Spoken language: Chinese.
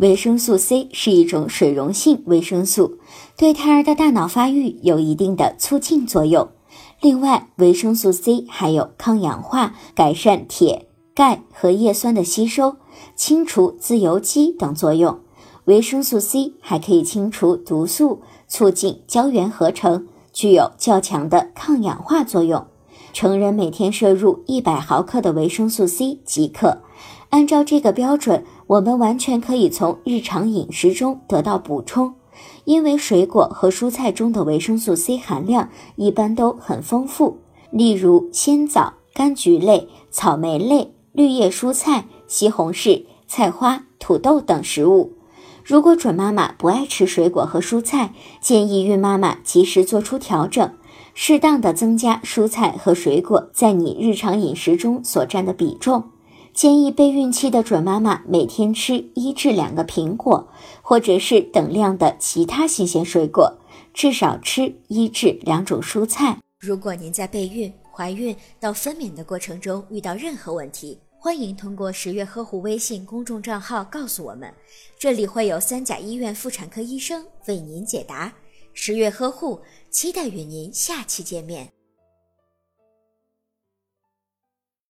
维生素 C 是一种水溶性维生素，对胎儿的大脑发育有一定的促进作用。另外，维生素 C 还有抗氧化、改善铁、钙和叶酸的吸收、清除自由基等作用。维生素 C 还可以清除毒素，促进胶原合成，具有较强的抗氧化作用。成人每天摄入一百毫克的维生素 C 即可。按照这个标准，我们完全可以从日常饮食中得到补充，因为水果和蔬菜中的维生素 C 含量一般都很丰富。例如鲜枣、柑橘类、草莓类、绿叶蔬菜、西红柿、菜花、土豆等食物。如果准妈妈不爱吃水果和蔬菜，建议孕妈妈及时做出调整，适当的增加蔬菜和水果在你日常饮食中所占的比重。建议备孕期的准妈妈每天吃一至两个苹果，或者是等量的其他新鲜水果，至少吃一至两种蔬菜。如果您在备孕、怀孕到分娩的过程中遇到任何问题，欢迎通过十月呵护微信公众账号告诉我们，这里会有三甲医院妇产科医生为您解答。十月呵护，期待与您下期见面。